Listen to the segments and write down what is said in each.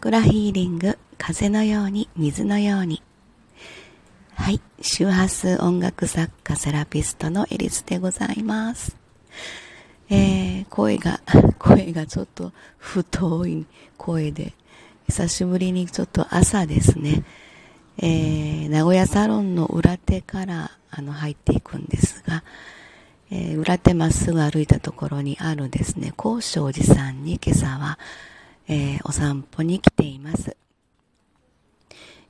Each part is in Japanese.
クラヒーリング、風のように、水のように。はい。周波数音楽作家、セラピストのエリスでございます。えー、声が、声がちょっと太い声で、久しぶりにちょっと朝ですね、えー、名古屋サロンの裏手からあの入っていくんですが、えー、裏手まっすぐ歩いたところにあるですね、高尚寺さんに今朝は、えー、お散歩に来ています。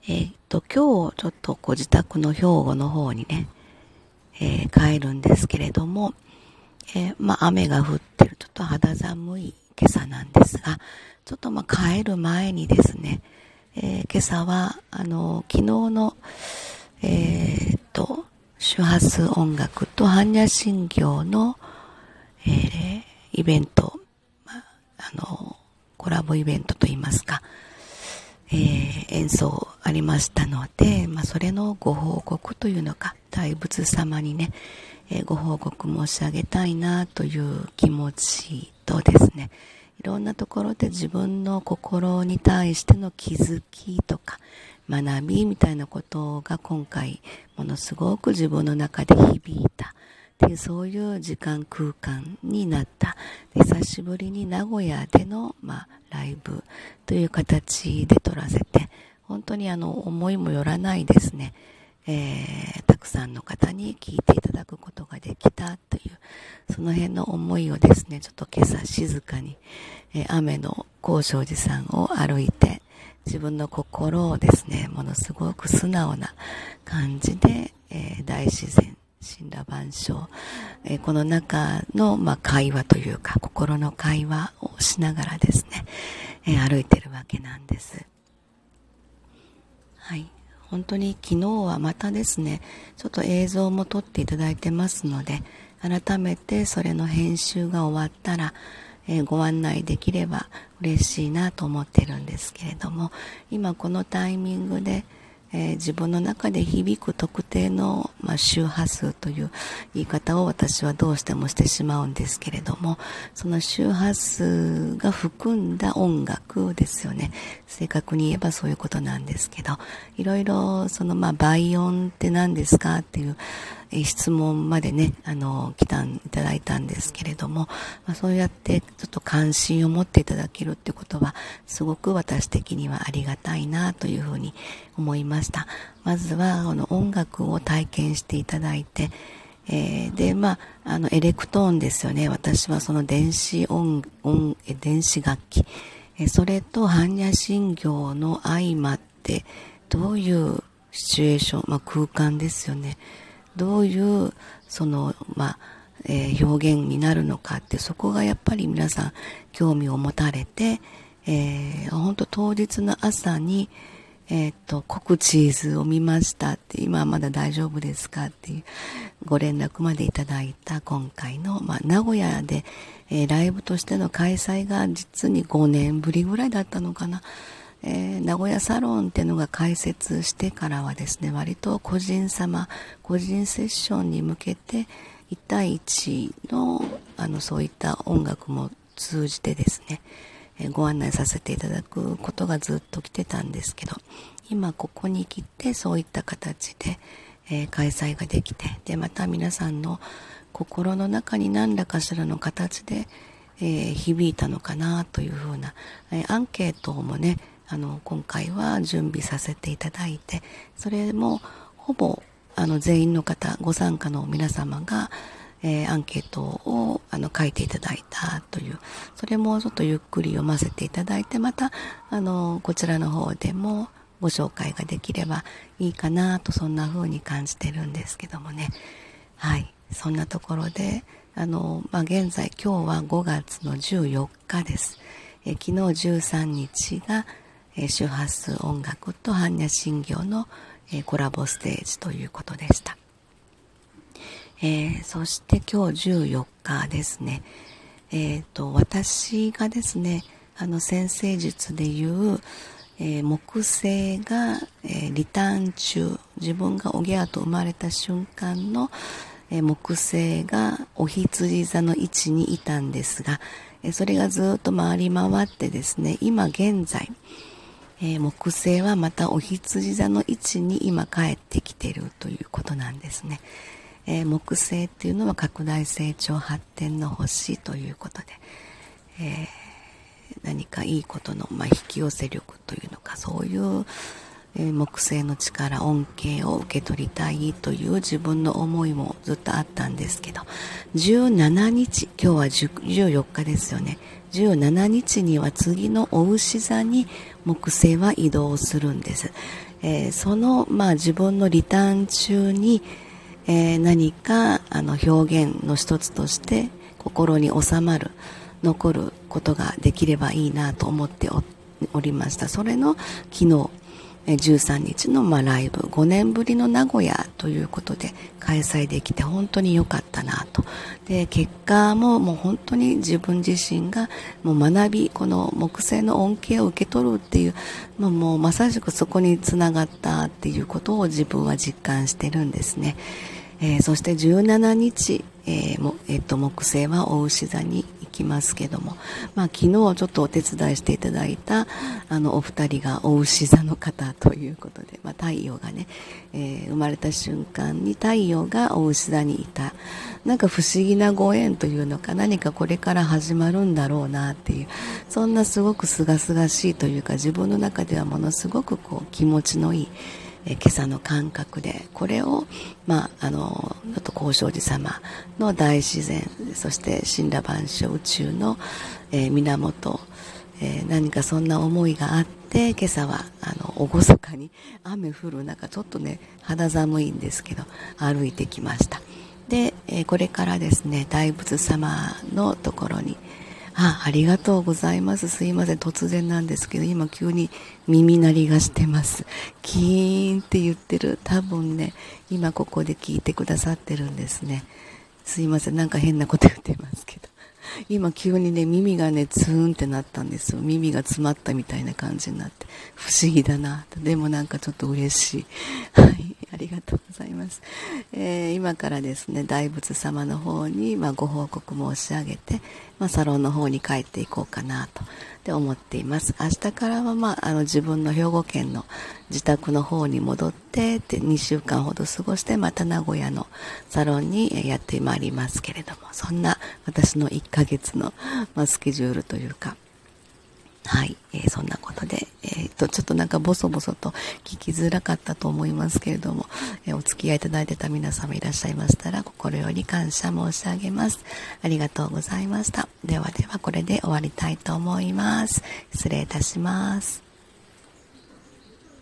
えー、っと、今日ちょっとご自宅の兵庫の方にね、えー、帰るんですけれども、え、まあ雨が降ってる、ちょっと肌寒い今朝なんですが、ちょっとまあ帰る前にですね、え今朝は、あの、昨日の、えっと、周波数音楽と般若心経の、え、イベント、コラボイベントといいますか、えー、演奏ありましたので、まあ、それのご報告というのか、大仏様にね、えー、ご報告申し上げたいなという気持ちとですね、いろんなところで自分の心に対しての気づきとか、学びみたいなことが今回ものすごく自分の中で響いたていうそういう時間空間になった。久しぶりに名古屋での、まあ、ライブという形で撮らせて本当にあの思いもよらないですね、えー、たくさんの方に聞いていただくことができたというその辺の思いをですねちょっと今朝静かに、えー、雨の高尚寺さんを歩いて自分の心をですね、ものすごく素直な感じで、えー、大自然、神羅万象、えー、この中の、まあ、会話というか、心の会話をしながらですね、えー、歩いてるわけなんです。はい。本当に昨日はまたですね、ちょっと映像も撮っていただいてますので、改めてそれの編集が終わったら、えー、ご案内できれば嬉しいなと思ってるんですけれども今このタイミングで、えー、自分の中で響く特定の、まあ、周波数という言い方を私はどうしてもしてしまうんですけれどもその周波数が含んだ音楽ですよね。正確に言えばそういうことなんですけどいろいろそのまあ倍音って何ですかっていうえ質問までね、あの、来たん、いただいたんですけれども、まあ、そうやってちょっと関心を持っていただけるってことは、すごく私的にはありがたいなというふうに思いました。まずは、この音楽を体験していただいて、えー、で、まあ、あの、エレクトーンですよね。私はその電子音、音、電子楽器。えそれと般若心経の相まって、どういうシチュエーション、まあ、空間ですよね。どういうその、まあえー、表現になるのかってそこがやっぱり皆さん興味を持たれて、えー、本当当日の朝に、えっ、と、コクチーズを見ましたって、今はまだ大丈夫ですかっていうご連絡までいただいた今回の、まあ、名古屋で、えー、ライブとしての開催が実に5年ぶりぐらいだったのかな。えー、名古屋サロンっていうのが開設してからはですね、割と個人様、個人セッションに向けて、1対1の、あの、そういった音楽も通じてですね、えー、ご案内させていただくことがずっと来てたんですけど、今ここに来てそういった形で、えー、開催ができて、で、また皆さんの心の中に何らかしらの形で、え、響いたのかなというふうな、え、アンケートもね、あの、今回は準備させていただいて、それもほぼ、あの、全員の方、ご参加の皆様が、えー、アンケートをあの書いていただいたという、それもちょっとゆっくり読ませていただいて、また、あの、こちらの方でもご紹介ができればいいかなと、そんな風に感じてるんですけどもね。はい。そんなところで、あの、まあ、現在、今日は5月の14日です。え昨日13日が、周波数音楽と般若心経の、コラボステージということでした。えー、そして今日14日ですね、えっ、と、私がですね、あの、先生術でいう、えー、木星が、えー、リターン中、自分がおぎゃーと生まれた瞬間の、えー、木星がお羊座の位置にいたんですが、えそれがずっと回り回ってですね、今現在、えー、木星はまたお羊座の位置に今帰ってきているということなんですね。えー、木星っていうのは拡大成長発展の星ということで、えー、何かいいことの、まあ、引き寄せ力というのかそういう、え、木星の力恩恵を受け取りたいという自分の思いもずっとあったんですけど17日今日は14日ですよね17日には次のお牛座に木星は移動するんです。えー、その、まあ、自分のリターン中に、えー、何かあの表現の一つとして心に収まる残ることができればいいなと思っておりましたそれの昨日13日のまライブ5年ぶりの名古屋ということで開催できて本当に良かったなと。で結果ももう本当に自分自身がもう学びこの木星の恩恵を受け取るっていうもうもうまさしくそこにつながったっていうことを自分は実感してるんですね、えー、そして17日、えーもえー、と木星はお牛座にきますけども、まあ、昨日ちょっとお手伝いしていただいたあのお二人がお牛座の方ということで、まあ、太陽がね、えー、生まれた瞬間に太陽がお牛座にいた。なんか不思議なご縁というのか何かこれから始まるんだろうなっていうそんなすごく清々しいというか自分の中ではものすごくこう気持ちのいいえ今朝の感覚でこれを、まあ、あのちょっと高尚寺様の大自然そして神羅万象宇宙の、え、源、え、何かそんな思いがあって今朝はあの厳かに雨降る中ちょっとね肌寒いんですけど歩いてきました。で、え、これからですね大仏様のところにあ、ありがとうございます。すいません。突然なんですけど、今急に耳鳴りがしてます。キーンって言ってる。多分ね、今ここで聞いてくださってるんですね。すいません。なんか変なこと言ってますけど。今急にね、耳がね、ツーンってなったんですよ。耳が詰まったみたいな感じになって。不思議だな。でもなんかちょっと嬉しい。はい。ありがとうございます。えー、今からですね、大仏様の方に、まあ、ご報告申し上げて、まあ、サロンの方に帰っていこうかなとで思っています。明日からは、まあ、あの自分の兵庫県の自宅の方に戻ってで2週間ほど過ごしてまた名古屋のサロンにやってまいりますけれどもそんな私の1ヶ月の、まあ、スケジュールというかはい、えー、そんなことで、えー、っと、ちょっとなんかボソボソと聞きづらかったと思いますけれども、えー、お付き合いいただいてた皆様いらっしゃいましたら、心より感謝申し上げます。ありがとうございました。ではでは、これで終わりたいと思います。失礼いたします。